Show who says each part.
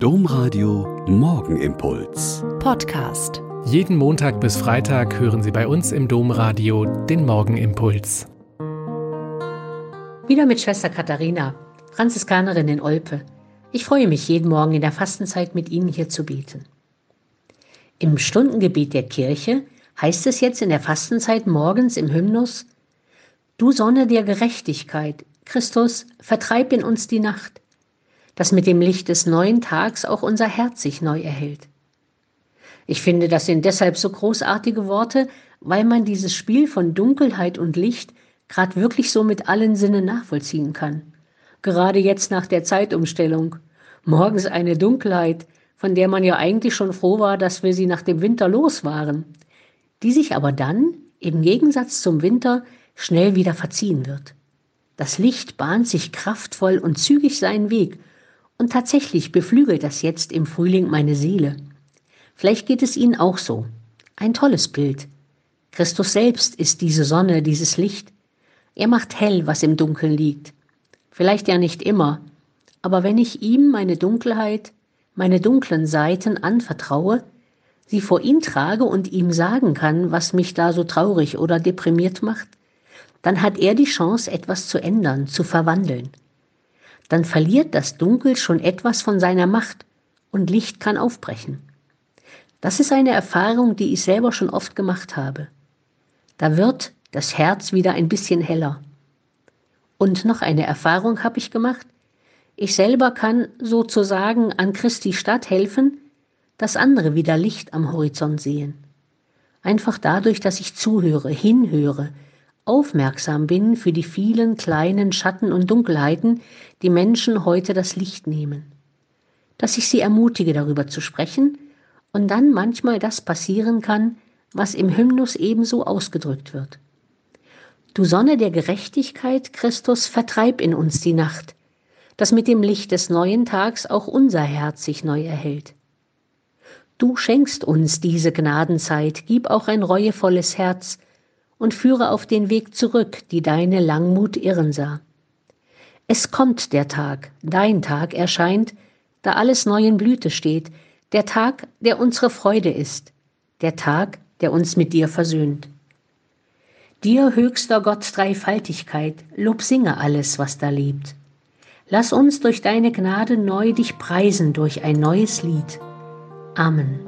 Speaker 1: Domradio Morgenimpuls.
Speaker 2: Podcast.
Speaker 3: Jeden Montag bis Freitag hören Sie bei uns im Domradio den Morgenimpuls.
Speaker 4: Wieder mit Schwester Katharina, Franziskanerin in Olpe. Ich freue mich jeden Morgen in der Fastenzeit mit Ihnen hier zu beten. Im Stundengebet der Kirche heißt es jetzt in der Fastenzeit morgens im Hymnus, Du Sonne der Gerechtigkeit, Christus, vertreib in uns die Nacht dass mit dem Licht des neuen Tags auch unser Herz sich neu erhält. Ich finde, das sind deshalb so großartige Worte, weil man dieses Spiel von Dunkelheit und Licht gerade wirklich so mit allen Sinnen nachvollziehen kann. Gerade jetzt nach der Zeitumstellung. Morgens eine Dunkelheit, von der man ja eigentlich schon froh war, dass wir sie nach dem Winter los waren, die sich aber dann, im Gegensatz zum Winter, schnell wieder verziehen wird. Das Licht bahnt sich kraftvoll und zügig seinen Weg und tatsächlich beflügelt das jetzt im Frühling meine Seele. Vielleicht geht es Ihnen auch so. Ein tolles Bild. Christus selbst ist diese Sonne, dieses Licht. Er macht hell, was im Dunkeln liegt. Vielleicht ja nicht immer, aber wenn ich ihm meine Dunkelheit, meine dunklen Seiten anvertraue, sie vor ihn trage und ihm sagen kann, was mich da so traurig oder deprimiert macht, dann hat er die Chance, etwas zu ändern, zu verwandeln dann verliert das Dunkel schon etwas von seiner Macht und Licht kann aufbrechen. Das ist eine Erfahrung, die ich selber schon oft gemacht habe. Da wird das Herz wieder ein bisschen heller. Und noch eine Erfahrung habe ich gemacht. Ich selber kann sozusagen an Christi Stadt helfen, dass andere wieder Licht am Horizont sehen. Einfach dadurch, dass ich zuhöre, hinhöre, aufmerksam bin für die vielen kleinen Schatten und Dunkelheiten, die Menschen heute das Licht nehmen. Dass ich sie ermutige, darüber zu sprechen und dann manchmal das passieren kann, was im Hymnus ebenso ausgedrückt wird. Du Sonne der Gerechtigkeit, Christus, vertreib in uns die Nacht, dass mit dem Licht des neuen Tags auch unser Herz sich neu erhält. Du schenkst uns diese Gnadenzeit, gib auch ein reuevolles Herz, und führe auf den Weg zurück, die deine Langmut irren sah. Es kommt der Tag, dein Tag erscheint, da alles neu in Blüte steht, der Tag, der unsere Freude ist, der Tag, der uns mit dir versöhnt. Dir, höchster Gott Dreifaltigkeit, Lob singe alles, was da lebt. Lass uns durch deine Gnade neu dich preisen durch ein neues Lied. Amen.